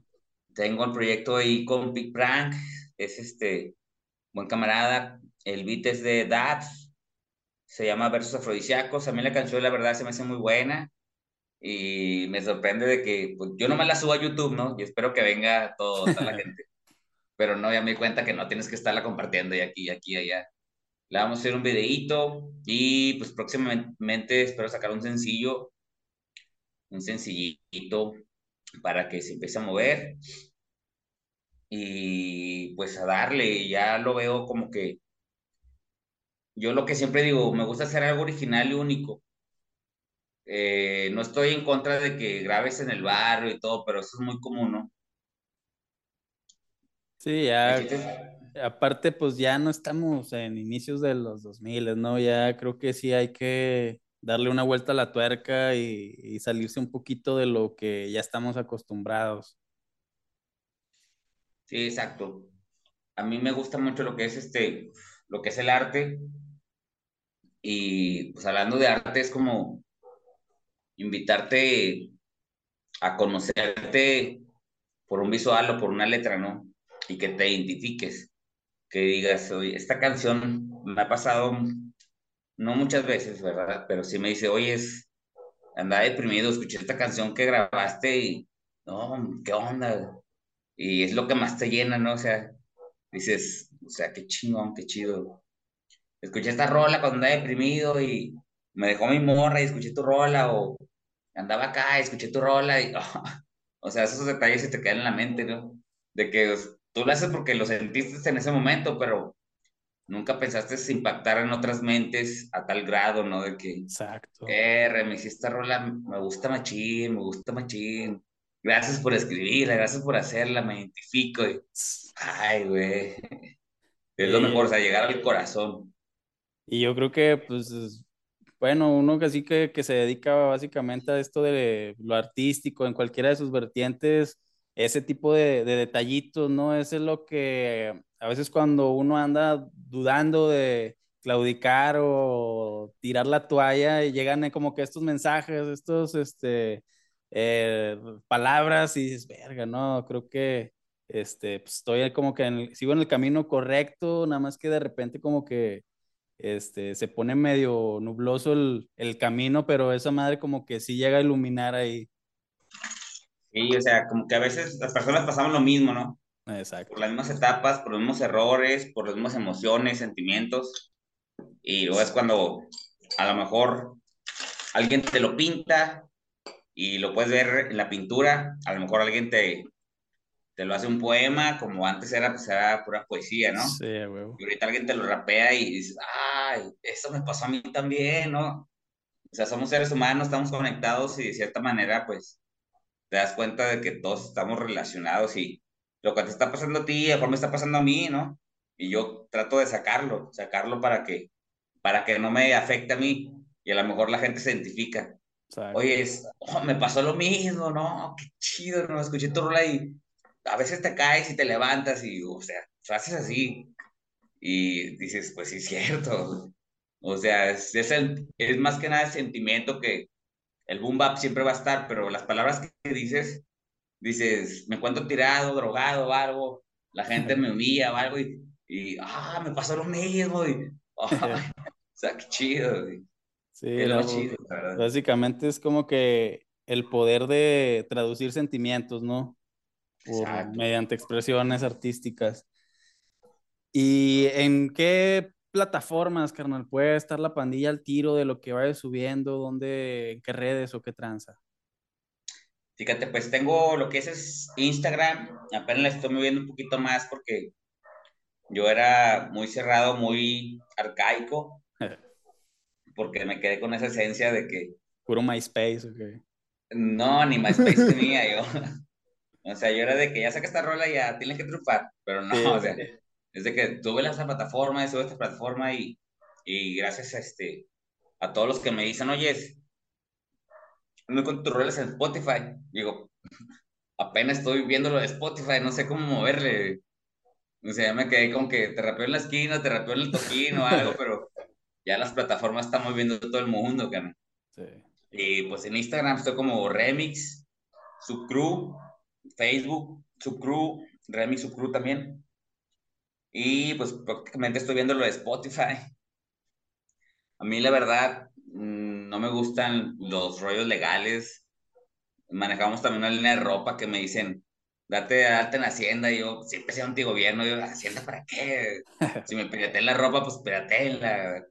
[SPEAKER 2] tengo el proyecto ahí con Big Prank, es este, buen camarada, el beat es de Dad, se llama Versos Afrodisíacos, a mí la canción la verdad se me hace muy buena y me sorprende de que pues, yo no me la subo a YouTube, ¿no? Y espero que venga todo, toda la gente. Pero no, ya me di cuenta que no tienes que estarla compartiendo y aquí, aquí, allá. Le vamos a hacer un videíto y pues próximamente espero sacar un sencillo, un sencillito para que se empiece a mover y pues a darle, ya lo veo como que yo lo que siempre digo, me gusta hacer algo original y único. Eh, no estoy en contra de que grabes en el barrio y todo, pero eso es muy común, ¿no?
[SPEAKER 1] Sí, ya. Aparte, pues ya no estamos en inicios de los 2000, ¿no? Ya creo que sí hay que darle una vuelta a la tuerca y salirse un poquito de lo que ya estamos acostumbrados.
[SPEAKER 2] Sí, exacto. A mí me gusta mucho lo que es este, lo que es el arte. Y pues hablando de arte es como invitarte a conocerte por un visual o por una letra, ¿no? Y que te identifiques, que digas, oye, esta canción me ha pasado, no muchas veces, ¿verdad? Pero sí me dice, oye, es, andaba deprimido, escuché esta canción que grabaste y, no, ¿qué onda? y es lo que más te llena, ¿no? O sea, dices, o sea, qué chingón, qué chido. Escuché esta rola cuando andaba deprimido y me dejó mi morra y escuché tu rola, o andaba acá y escuché tu rola, y, o sea, esos detalles se te quedan en la mente, ¿no? De que tú lo haces porque lo sentiste en ese momento, pero nunca pensaste impactar en otras mentes a tal grado, ¿no? De que, Exacto. Eh, me hiciste esta rola, me gusta machín, me gusta machín gracias por escribirla, gracias por hacerla, me identifico. ay, güey. Es lo mejor, o sea, llegar al corazón.
[SPEAKER 1] Y yo creo que, pues, bueno, uno que sí que, que se dedica básicamente a esto de lo artístico en cualquiera de sus vertientes, ese tipo de, de detallitos, ¿no? Eso es lo que a veces cuando uno anda dudando de claudicar o tirar la toalla, y llegan como que estos mensajes, estos, este, eh, palabras y dices, verga, no, creo que este, pues, estoy como que sigo en el camino correcto, nada más que de repente como que este, se pone medio nubloso el, el camino, pero esa madre como que sí llega a iluminar ahí.
[SPEAKER 2] Sí, o sea, como que a veces las personas pasamos lo mismo, ¿no? Exacto. Por las mismas etapas, por los mismos errores, por las mismas emociones, sentimientos. Y luego es cuando a lo mejor alguien te lo pinta y lo puedes ver en la pintura, a lo mejor alguien te, te lo hace un poema, como antes era, pues era pura poesía, ¿no?
[SPEAKER 1] Sí, huevo.
[SPEAKER 2] Y ahorita alguien te lo rapea y dices, ay, eso me pasó a mí también, ¿no? O sea, somos seres humanos, estamos conectados y de cierta manera, pues, te das cuenta de que todos estamos relacionados y lo que te está pasando a ti, a me está pasando a mí, ¿no? Y yo trato de sacarlo, sacarlo para que, para que no me afecte a mí y a lo mejor la gente se identifica. Oye, oh, me pasó lo mismo, ¿no? Qué chido, ¿no? Escuché tu rola y a veces te caes y te levantas y, o sea, haces así y dices, pues sí es cierto. O sea, es, es, más que nada el sentimiento que el boom bap siempre va a estar, pero las palabras que dices, dices, me encuentro tirado, drogado o algo, la gente me humilla o algo y, y ah, me pasó lo mismo y, o sea, qué chido.
[SPEAKER 1] Sí, chido, básicamente es como que el poder de traducir sentimientos, ¿no? Mediante expresiones artísticas. ¿Y en qué plataformas, carnal, puede estar la pandilla al tiro de lo que vaya subiendo? ¿Dónde, en qué redes o qué tranza?
[SPEAKER 2] Fíjate, pues tengo lo que es, es Instagram, apenas la estoy moviendo un poquito más porque yo era muy cerrado, muy arcaico, porque me quedé con esa esencia de que...
[SPEAKER 1] Puro MySpace, ok.
[SPEAKER 2] No, ni MySpace tenía yo. O sea, yo era de que ya saca esta rola y ya tienes que trufar, pero no, o sea, es de que tuve esa plataforma, sube esta plataforma y, y gracias a, este, a todos los que me dicen, oye, no con tus rolas en Spotify. Digo, apenas estoy viendo lo de Spotify, no sé cómo moverle. O sea, ya me quedé con que te rapeo en la esquina, te rapeo en el toquín o algo, pero ya las plataformas están moviendo todo el mundo, cara. Sí. Y pues en Instagram estoy como Remix, Subcrew, Facebook, Subcrew, Remix Subcrew también. Y pues prácticamente estoy viendo lo de Spotify. A mí la verdad mm, no me gustan los rollos legales. Manejamos también una línea de ropa que me dicen, date date en Hacienda. Y yo siempre soy antigobierno. Yo, ¿Hacienda para qué? Si me pirateen la ropa, pues piratenla.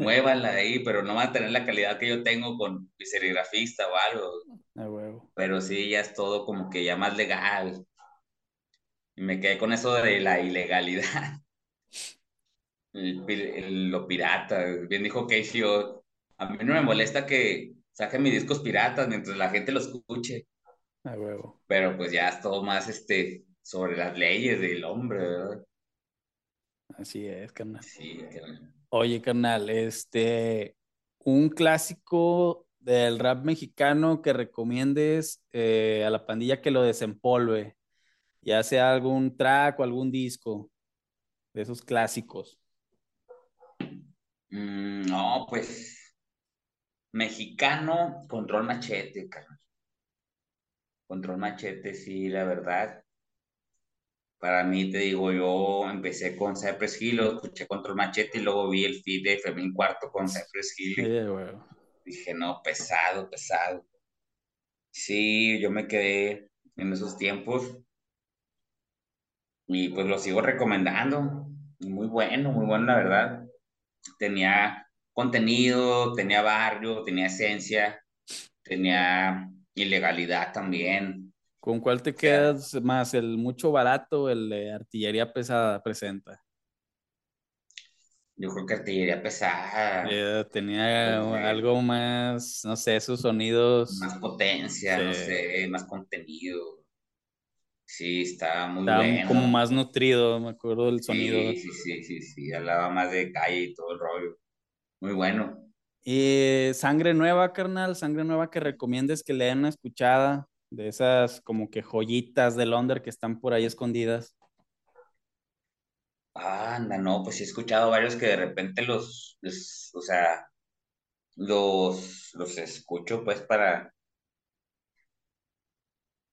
[SPEAKER 2] Muévanla ahí, pero no va a tener la calidad que yo tengo con mi serigrafista o algo. Pero sí, ya es todo como que ya más legal. Y me quedé con eso de la ilegalidad. lo pirata. Bien dijo Casey, a mí no me molesta que saquen mis discos piratas mientras la gente los escuche.
[SPEAKER 1] huevo.
[SPEAKER 2] Pero pues ya es todo más este sobre las leyes del hombre, ¿verdad?
[SPEAKER 1] Así es, carnal.
[SPEAKER 2] Sí, carnal.
[SPEAKER 1] Oye, carnal, este, un clásico del rap mexicano que recomiendes eh, a la pandilla que lo desempolve, ya sea algún track o algún disco de esos clásicos.
[SPEAKER 2] Mm, no, pues mexicano, control machete, carnal. Control machete, sí, la verdad. Para mí, te digo, yo empecé con Cypress Hill, lo escuché Control Machete y luego vi el feed de Fermín Cuarto con Cypress Hill.
[SPEAKER 1] Sí,
[SPEAKER 2] Dije, no, pesado, pesado. Sí, yo me quedé en esos tiempos y pues lo sigo recomendando. Muy bueno, muy bueno, la verdad. Tenía contenido, tenía barrio, tenía esencia, tenía ilegalidad también.
[SPEAKER 1] ¿Con cuál te quedas más? ¿El mucho barato o el de artillería pesada presenta?
[SPEAKER 2] Yo creo que artillería pesada.
[SPEAKER 1] Eh, tenía algo más, no sé, esos sonidos.
[SPEAKER 2] Más potencia, no sé, más contenido. Sí, estaba muy bueno.
[SPEAKER 1] como más nutrido, me acuerdo del sonido.
[SPEAKER 2] Sí, sí, sí, sí, sí, hablaba más de calle y todo el rollo. Muy bueno.
[SPEAKER 1] Y sangre nueva, carnal, sangre nueva que recomiendes que le den una escuchada de esas como que joyitas de Londres que están por ahí escondidas.
[SPEAKER 2] Anda, no, pues he escuchado varios que de repente los, o sea, los, los escucho pues para...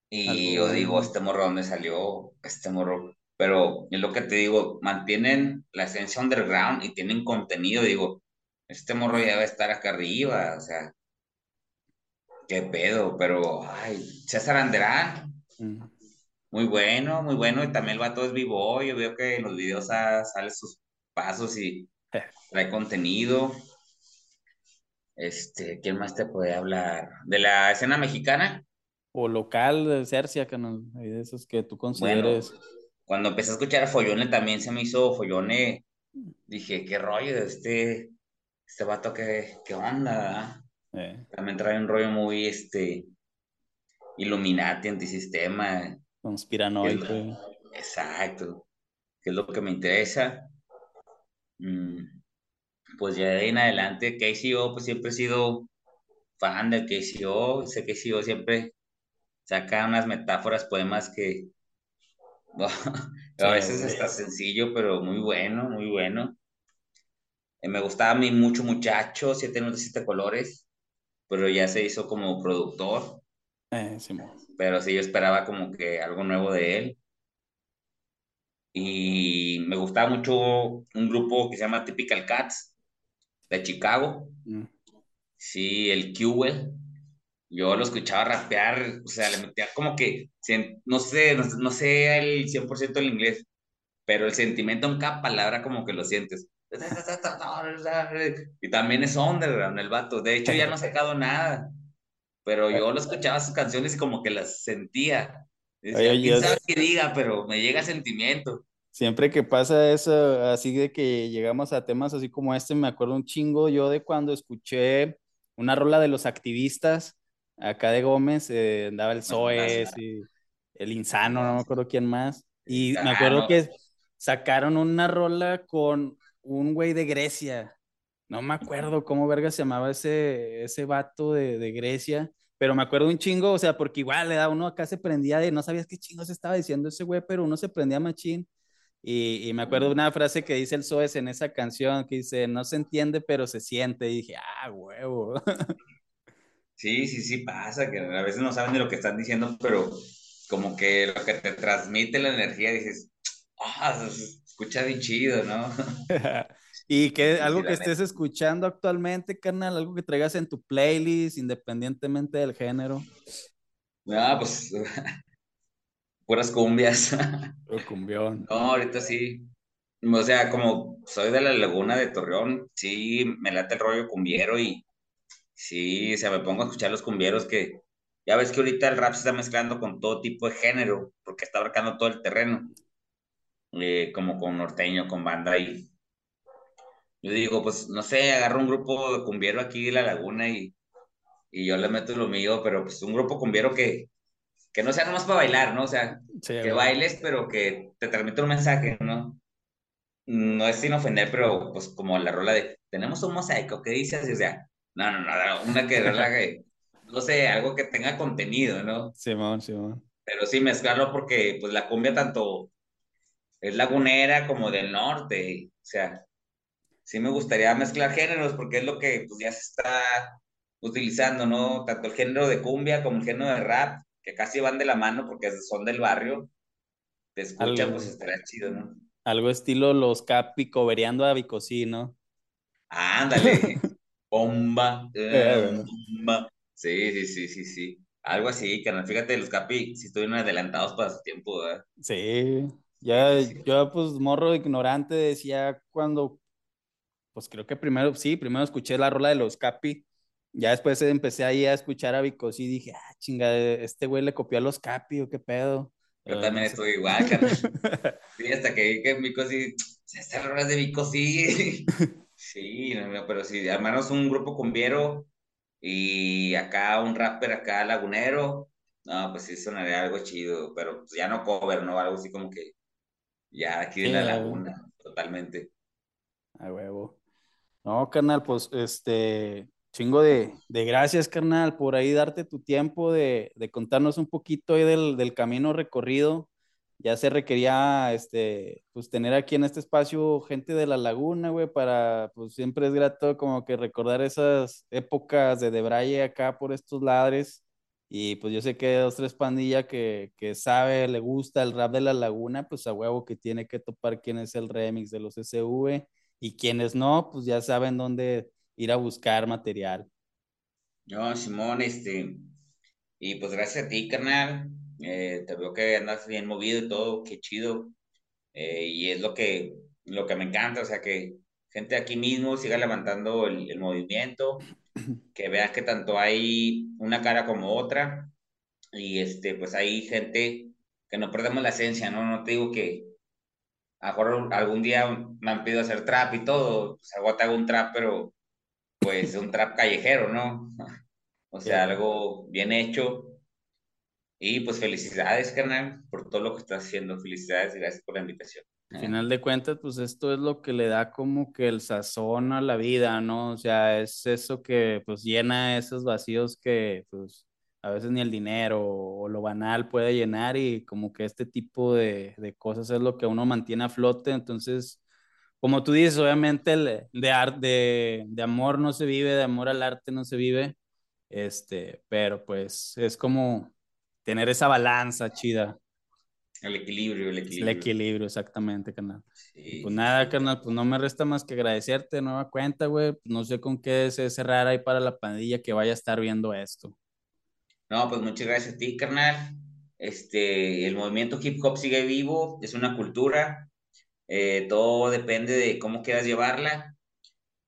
[SPEAKER 2] Y yo digo, este morro, ¿dónde salió? Este morro. Pero es lo que te digo, mantienen la esencia underground y tienen contenido. Digo, este morro ya va a estar acá arriba, o sea, qué pedo, pero, ay, César Anderán, mm. muy bueno, muy bueno, y también el vato es vivo, yo veo que en los videos sale sus pasos y trae contenido. Este, ¿quién más te puede hablar? ¿De la escena mexicana?
[SPEAKER 1] o local de Cercia, canal, hay de esos que tú consideres.
[SPEAKER 2] Bueno, cuando empecé a escuchar a Follone también se me hizo Follone, dije, qué rollo de este, este vato, qué, qué onda, eh. También trae un rollo muy, este, Illuminati, antisistema.
[SPEAKER 1] Conspiranoico.
[SPEAKER 2] exacto, que es lo que me interesa. Mm, pues ya de ahí en adelante, KCO, pues siempre he sido fan del KCO, sé que KCO siempre saca unas metáforas, poemas que a veces está sencillo, pero muy bueno, muy bueno. Eh, me gustaba a mí mucho Muchacho, Siete Notas, Siete Colores, pero ya se hizo como productor.
[SPEAKER 1] Eh, sí,
[SPEAKER 2] pero sí, yo esperaba como que algo nuevo de él. Y me gustaba mucho un grupo que se llama Typical Cats, de Chicago. Mm. Sí, el Qwell yo lo escuchaba rapear, o sea, le metía como que, no sé, no, sé el 100% del inglés, pero el sentimiento en cada palabra como que lo sientes. Y también es underground el vato. De hecho, ya no ha sacado nada. Pero yo lo escuchaba sus canciones y como que las sentía. Decía, sabe qué diga, pero me llega sentimiento.
[SPEAKER 1] Siempre que pasa eso, así de que llegamos a temas así como este, me acuerdo un chingo yo de cuando escuché una rola de los activistas acá de Gómez, eh, andaba el Zoes y el Insano, no me acuerdo quién más. Y me acuerdo que sacaron una rola con un güey de Grecia. No me acuerdo cómo verga se llamaba ese, ese vato de, de, Grecia, pero me acuerdo un chingo, o sea, porque igual le da uno acá se prendía de, no sabías qué chingo se estaba diciendo ese güey, pero uno se prendía machín. Y, y, me acuerdo una frase que dice el Zoes en esa canción, que dice, no se entiende, pero se siente. Y dije, ah, huevo.
[SPEAKER 2] Sí, sí, sí pasa, que a veces no saben de lo que están diciendo, pero como que lo que te transmite la energía, dices, ah, escucha bien chido, ¿no?
[SPEAKER 1] ¿Y qué, algo que estés escuchando actualmente, carnal? Algo que traigas en tu playlist, independientemente del género.
[SPEAKER 2] Ah, pues, puras cumbias.
[SPEAKER 1] Puro cumbión.
[SPEAKER 2] No, ahorita sí. O sea, como soy de la laguna de Torreón, sí, me late el rollo cumbiero y Sí, o sea, me pongo a escuchar los cumbieros que ya ves que ahorita el rap se está mezclando con todo tipo de género, porque está abarcando todo el terreno, eh, como con norteño, con banda y yo digo, pues no sé, agarro un grupo de cumbiero aquí de la laguna y, y yo le meto lo mío, pero pues un grupo cumbiero que, que no sea nomás para bailar, ¿no? O sea, que bailes, pero que te transmite un mensaje, ¿no? No es sin ofender, pero pues como la rola de, tenemos un mosaico, ¿qué dices? O sea, no, no, no, una que relaje, no sé, algo que tenga contenido, ¿no?
[SPEAKER 1] Simón, Simón.
[SPEAKER 2] Pero sí mezclarlo porque pues la cumbia tanto es lagunera como del norte, o sea, sí me gustaría mezclar géneros porque es lo que pues ya se está utilizando, ¿no? Tanto el género de cumbia como el género de rap, que casi van de la mano porque son del barrio. Te escuchan, pues estaría chido, ¿no?
[SPEAKER 1] Algo estilo los Capi cobereando a Vicosí, ¿no?
[SPEAKER 2] Ándale. bomba, eh, bomba. Sí, sí, sí, sí, sí. Algo así, que fíjate, los Capi si estuvieron adelantados para su tiempo, ¿verdad?
[SPEAKER 1] Sí, ya, yo pues morro ignorante decía cuando, pues creo que primero, sí, primero escuché la rola de los Capi, ya después empecé ahí a escuchar a Vicos y dije, ah, chinga, este güey le copió a los Capi o qué pedo.
[SPEAKER 2] Yo también estoy igual, carnal. sí, hasta que vi que Vicos y, estas rolas de Vicos sí. Sí, pero si hermanos un grupo cumbiero y acá un rapper acá lagunero, no, pues sí sonaría algo chido, pero pues ya no cover, ¿no? Algo así como que ya aquí de la laguna, totalmente.
[SPEAKER 1] A huevo. No, carnal, pues este, chingo de, de, gracias, carnal, por ahí darte tu tiempo de, de contarnos un poquito ahí del, del camino recorrido ya se requería, este, pues tener aquí en este espacio gente de la laguna, güey, para, pues siempre es grato como que recordar esas épocas de Debraye acá por estos ladres. Y pues yo sé que dos, tres pandillas que, que sabe, le gusta el rap de la laguna, pues a huevo que tiene que topar quién es el remix de los SV y quienes no, pues ya saben dónde ir a buscar material.
[SPEAKER 2] No, Simón, este, y pues gracias a ti, carnal, eh, te veo que andas bien movido y todo, qué chido. Eh, y es lo que, lo que me encanta, o sea, que gente aquí mismo siga levantando el, movimiento, que veas que tanto hay una cara como otra. y este, pues hay gente que no perdemos la esencia, ¿no? No te digo que a mejor algún día me han pedido hacer trap y todo, pues algo te hago un trap, pero pues un trap callejero, ¿no? O sea, algo bien hecho. Y pues felicidades, carnal, por todo lo que estás haciendo. Felicidades y gracias por la invitación.
[SPEAKER 1] Al final de cuentas, pues esto es lo que le da como que el sazón a la vida, ¿no? O sea, es eso que pues llena esos vacíos que pues a veces ni el dinero o lo banal puede llenar y como que este tipo de, de cosas es lo que uno mantiene a flote. Entonces, como tú dices, obviamente el, de, de, de amor no se vive, de amor al arte no se vive, este, pero pues es como tener esa balanza chida.
[SPEAKER 2] El equilibrio, el equilibrio.
[SPEAKER 1] El equilibrio, exactamente, carnal. pues nada, carnal, pues no me resta más que agradecerte de nueva cuenta, güey. No sé con qué se cerrar ahí para la pandilla que vaya a estar viendo esto.
[SPEAKER 2] No, pues muchas gracias a ti, carnal. Este, el movimiento hip hop sigue vivo, es una cultura. Eh, todo depende de cómo quieras llevarla.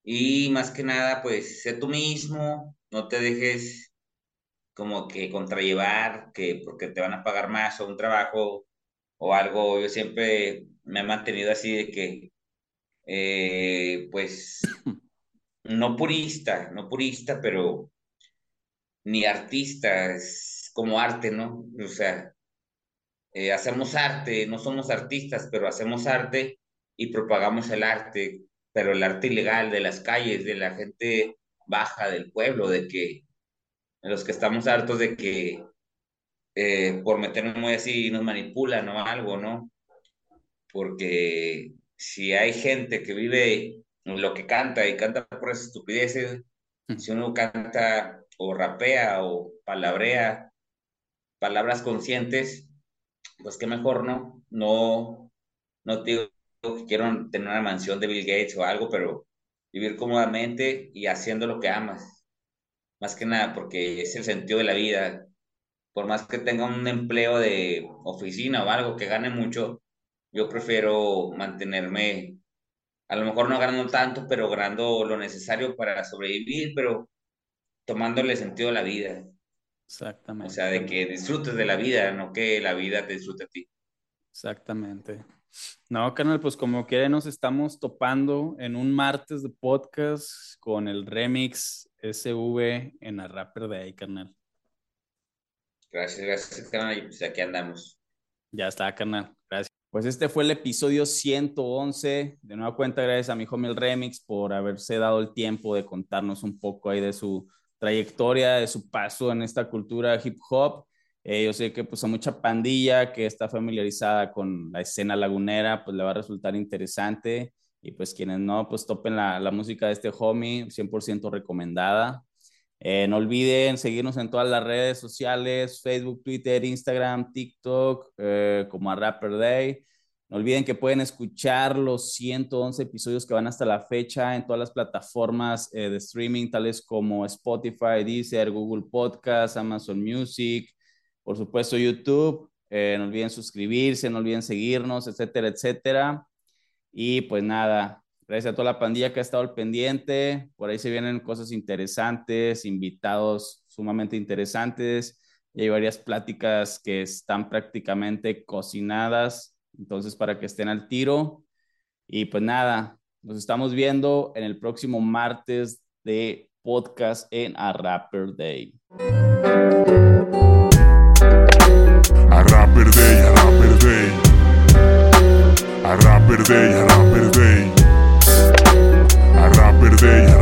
[SPEAKER 2] Y más que nada, pues sé tú mismo, no te dejes como que contrallevar, que porque te van a pagar más o un trabajo o algo. Yo siempre me he mantenido así de que, eh, pues, no purista, no purista, pero ni artista, es como arte, ¿no? O sea, eh, hacemos arte, no somos artistas, pero hacemos arte y propagamos el arte, pero el arte ilegal de las calles, de la gente baja del pueblo, de que los que estamos hartos de que eh, por meternos muy así nos manipulan o algo, ¿no? Porque si hay gente que vive lo que canta y canta por esas estupideces, mm. si uno canta o rapea o palabrea palabras conscientes, pues qué mejor, ¿no? No, no te digo que quiero tener una mansión de Bill Gates o algo, pero vivir cómodamente y haciendo lo que amas. Más que nada, porque es el sentido de la vida por más que tenga un empleo de oficina o algo que gane mucho, yo prefiero mantenerme, a lo mejor no ganando tanto, pero ganando lo necesario para sobrevivir, pero tomándole sentido a la vida.
[SPEAKER 1] Exactamente.
[SPEAKER 2] O sea, de que disfrutes de la vida, no que la vida te disfrute a ti.
[SPEAKER 1] Exactamente. No, canal, pues como quiera nos estamos topando en un martes de podcast con el remix SV en la Rapper de ahí, carnal.
[SPEAKER 2] Gracias, gracias, carnal. Y pues aquí andamos.
[SPEAKER 1] Ya está, carnal. Gracias. Pues este fue el episodio 111. De nueva cuenta, gracias a mi homie el Remix por haberse dado el tiempo de contarnos un poco ahí de su trayectoria, de su paso en esta cultura hip hop. Eh, yo sé que pues a mucha pandilla que está familiarizada con la escena lagunera, pues le va a resultar interesante. Y pues quienes no, pues topen la, la música de este homie, 100% recomendada. Eh, no olviden seguirnos en todas las redes sociales, Facebook, Twitter, Instagram, TikTok, eh, como a Rapper Day. No olviden que pueden escuchar los 111 episodios que van hasta la fecha en todas las plataformas eh, de streaming, tales como Spotify, Deezer, Google Podcast, Amazon Music, por supuesto YouTube. no olviden suscribirse, no olviden seguirnos, etcétera, etcétera. Y pues nada, Gracias a toda la pandilla que ha estado al pendiente. Por ahí se vienen cosas interesantes, invitados sumamente interesantes. Y hay varias pláticas que están prácticamente cocinadas. Entonces, para que estén al tiro. Y pues nada, nos estamos viendo en el próximo martes de podcast en A Rapper Day. A Rapper Day, A Rapper Day. A Rapper Day. today.